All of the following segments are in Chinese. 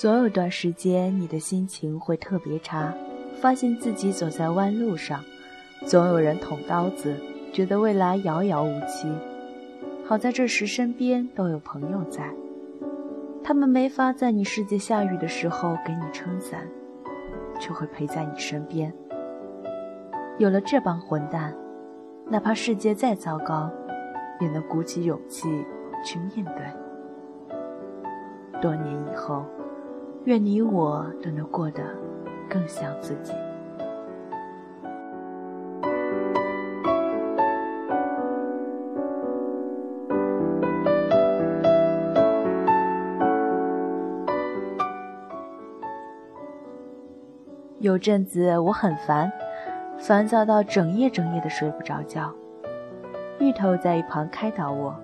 总有段时间，你的心情会特别差，发现自己走在弯路上，总有人捅刀子，觉得未来遥遥无期。好在这时身边都有朋友在，他们没法在你世界下雨的时候给你撑伞，却会陪在你身边。有了这帮混蛋，哪怕世界再糟糕，也能鼓起勇气去面对。多年以后。愿你我都能过得更像自己。有阵子我很烦，烦躁到整夜整夜的睡不着觉。芋头在一旁开导我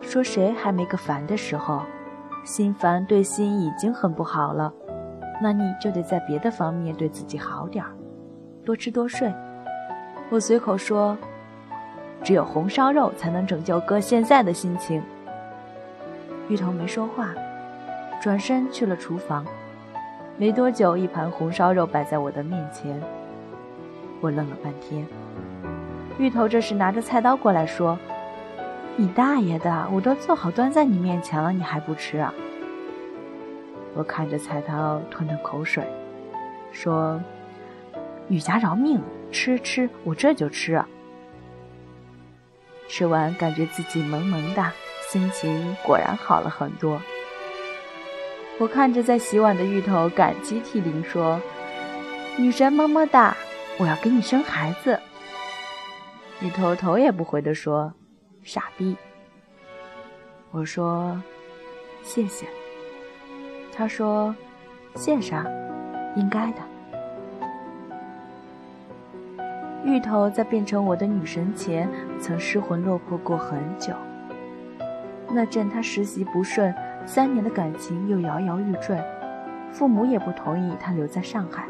说：“谁还没个烦的时候？”心烦对心已经很不好了，那你就得在别的方面对自己好点儿，多吃多睡。我随口说，只有红烧肉才能拯救哥现在的心情。芋头没说话，转身去了厨房。没多久，一盘红烧肉摆在我的面前，我愣了半天。芋头这时拿着菜刀过来说。你大爷的！我都做好端在你面前了，你还不吃啊？我看着菜刀吞吞口水，说：“雨家饶命，吃吃，我这就吃。”吃完感觉自己萌萌的，心情果然好了很多。我看着在洗碗的芋头，感激涕零，说：“女神么么哒，我要给你生孩子。”芋头头也不回的说。傻逼！我说谢谢。他说谢啥？应该的。芋头在变成我的女神前，曾失魂落魄过很久。那阵他实习不顺，三年的感情又摇摇欲坠，父母也不同意他留在上海。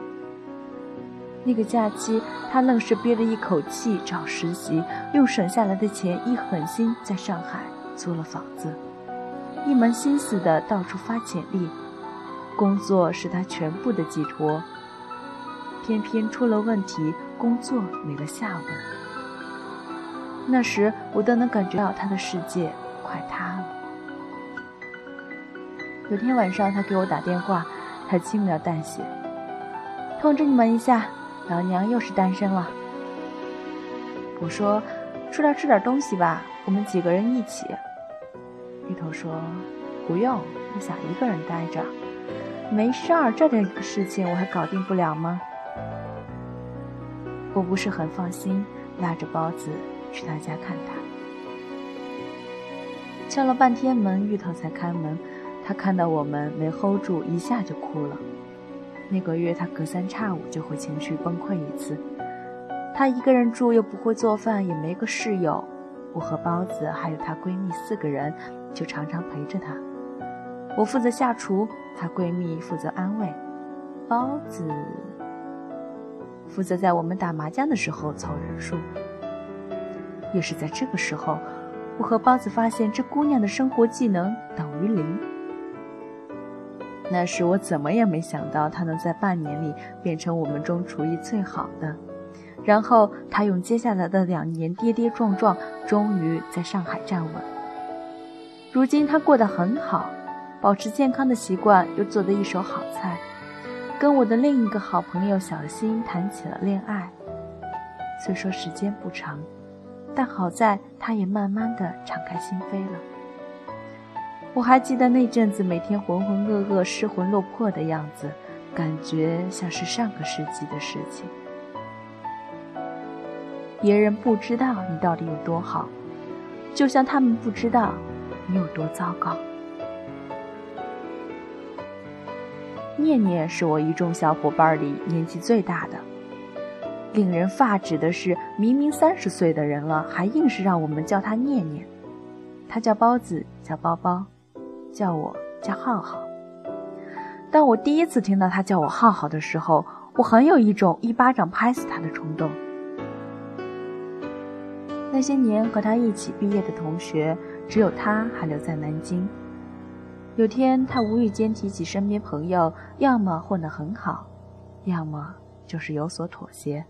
那个假期，他愣是憋着一口气找实习，用省下来的钱一狠心在上海租了房子，一门心思的到处发简历，工作是他全部的寄托。偏偏出了问题，工作没了下文。那时我都能感觉到他的世界快塌了。有天晚上，他给我打电话，他轻描淡写：“通知你们一下。”老娘又是单身了。我说：“出来吃点东西吧，我们几个人一起。”芋头说：“不用，我想一个人待着。”没事儿，这点事情我还搞定不了吗？我不是很放心，拉着包子去他家看他。敲了半天门，芋头才开门。他看到我们没 hold 住，一下就哭了。那个月，他隔三差五就会情绪崩溃一次。他一个人住，又不会做饭，也没个室友。我和包子还有她闺蜜四个人，就常常陪着她。我负责下厨，她闺蜜负责安慰，包子负责在我们打麻将的时候凑人数。也是在这个时候，我和包子发现这姑娘的生活技能等于零。那时我怎么也没想到，他能在半年里变成我们中厨艺最好的。然后他用接下来的两年跌跌撞撞，终于在上海站稳。如今他过得很好，保持健康的习惯，又做得一手好菜，跟我的另一个好朋友小新谈起了恋爱。虽说时间不长，但好在他也慢慢的敞开心扉了。我还记得那阵子每天浑浑噩噩、失魂落魄的样子，感觉像是上个世纪的事情。别人不知道你到底有多好，就像他们不知道你有多糟糕。念念是我一众小伙伴里年纪最大的，令人发指的是，明明三十岁的人了，还硬是让我们叫他念念。他叫包子，叫包包。叫我叫浩浩。当我第一次听到他叫我浩浩的时候，我很有一种一巴掌拍死他的冲动。那些年和他一起毕业的同学，只有他还留在南京。有天，他无意间提起身边朋友，要么混得很好，要么就是有所妥协。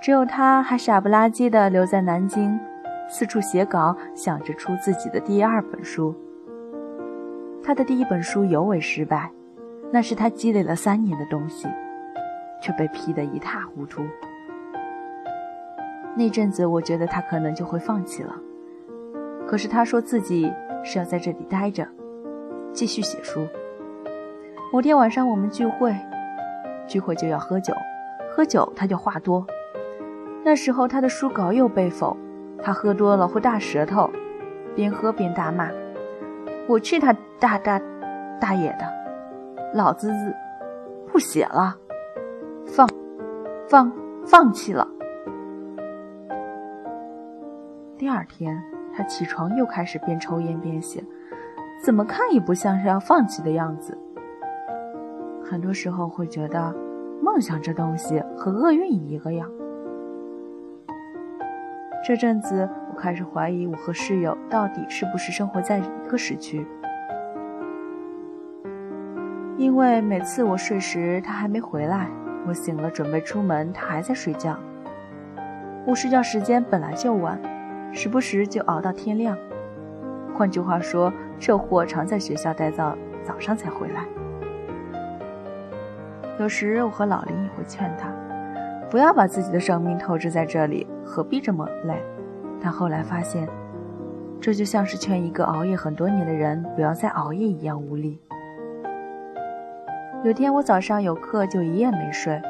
只有他还傻不拉几的留在南京，四处写稿，想着出自己的第二本书。他的第一本书尤为失败，那是他积累了三年的东西，却被批得一塌糊涂。那阵子，我觉得他可能就会放弃了。可是他说自己是要在这里待着，继续写书。某天晚上我们聚会，聚会就要喝酒，喝酒他就话多。那时候他的书稿又被否，他喝多了会大舌头，边喝边大骂：“我去他大大大爷的，老子不写了，放放放弃了。”第二天。他起床又开始边抽烟边写，怎么看也不像是要放弃的样子。很多时候会觉得，梦想这东西和厄运一个样。这阵子我开始怀疑我和室友到底是不是生活在一个时区，因为每次我睡时他还没回来，我醒了准备出门，他还在睡觉。我睡觉时间本来就晚。时不时就熬到天亮，换句话说，这货常在学校待到早上才回来。有时我和老林也会劝他，不要把自己的生命透支在这里，何必这么累？但后来发现，这就像是劝一个熬夜很多年的人不要再熬夜一样无力。有天我早上有课，就一夜没睡，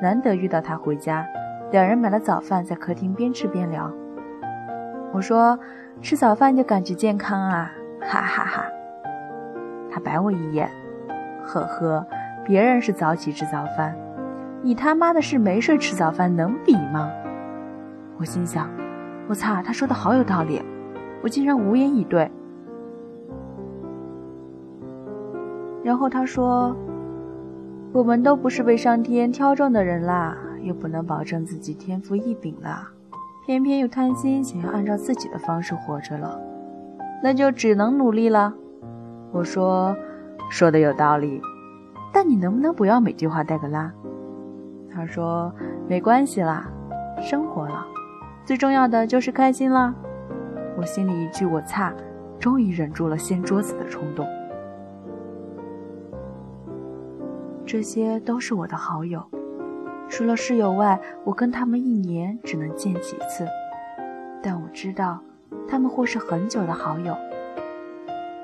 难得遇到他回家，两人买了早饭，在客厅边吃边聊。我说：“吃早饭就感觉健康啊，哈哈哈！”他白我一眼，呵呵，别人是早起吃早饭，你他妈的是没睡吃早饭，能比吗？我心想：“我操，他说的好有道理。”我竟然无言以对。然后他说：“我们都不是被上天挑中的人啦，又不能保证自己天赋异禀啦。”偏偏又贪心，想要按照自己的方式活着了，那就只能努力了。我说，说的有道理，但你能不能不要每句话带个拉？他说，没关系啦，生活了，最重要的就是开心啦。我心里一句我擦，终于忍住了掀桌子的冲动。这些都是我的好友。除了室友外，我跟他们一年只能见几次，但我知道，他们或是很久的好友。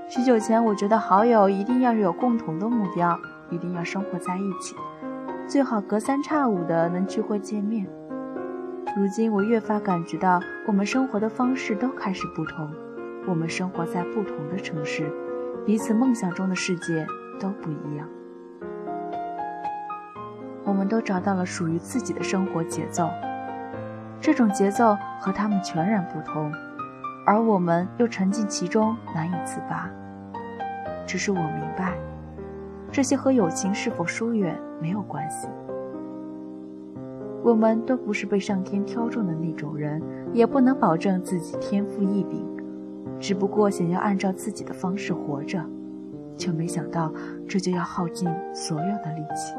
许久前，我觉得好友一定要有共同的目标，一定要生活在一起，最好隔三差五的能聚会见面。如今，我越发感觉到，我们生活的方式都开始不同，我们生活在不同的城市，彼此梦想中的世界都不一样。我们都找到了属于自己的生活节奏，这种节奏和他们全然不同，而我们又沉浸其中难以自拔。只是我明白，这些和友情是否疏远没有关系。我们都不是被上天挑中的那种人，也不能保证自己天赋异禀，只不过想要按照自己的方式活着，却没想到这就要耗尽所有的力气。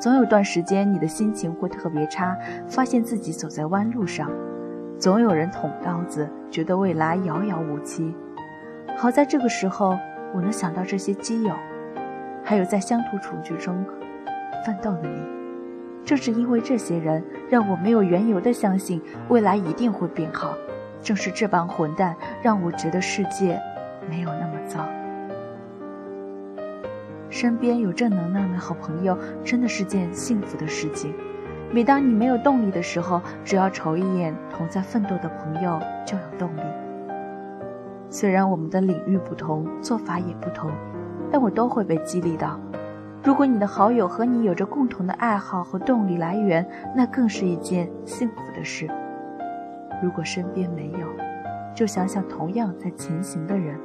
总有段时间，你的心情会特别差，发现自己走在弯路上；总有人捅刀子，觉得未来遥遥无期。好在这个时候，我能想到这些基友，还有在乡土处境中奋斗的你。正是因为这些人，让我没有缘由的相信未来一定会变好。正是这帮混蛋，让我觉得世界没有那么糟。身边有正能量的好朋友，真的是件幸福的事情。每当你没有动力的时候，只要瞅一眼同在奋斗的朋友，就有动力。虽然我们的领域不同，做法也不同，但我都会被激励到。如果你的好友和你有着共同的爱好和动力来源，那更是一件幸福的事。如果身边没有，就想想同样在前行的人。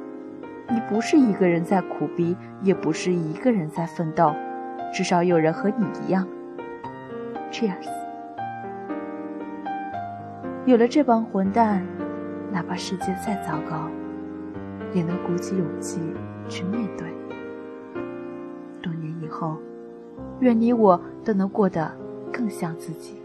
你不是一个人在苦逼，也不是一个人在奋斗，至少有人和你一样。Cheers！有了这帮混蛋，哪怕世界再糟糕，也能鼓起勇气去面对。多年以后，愿你我都能过得更像自己。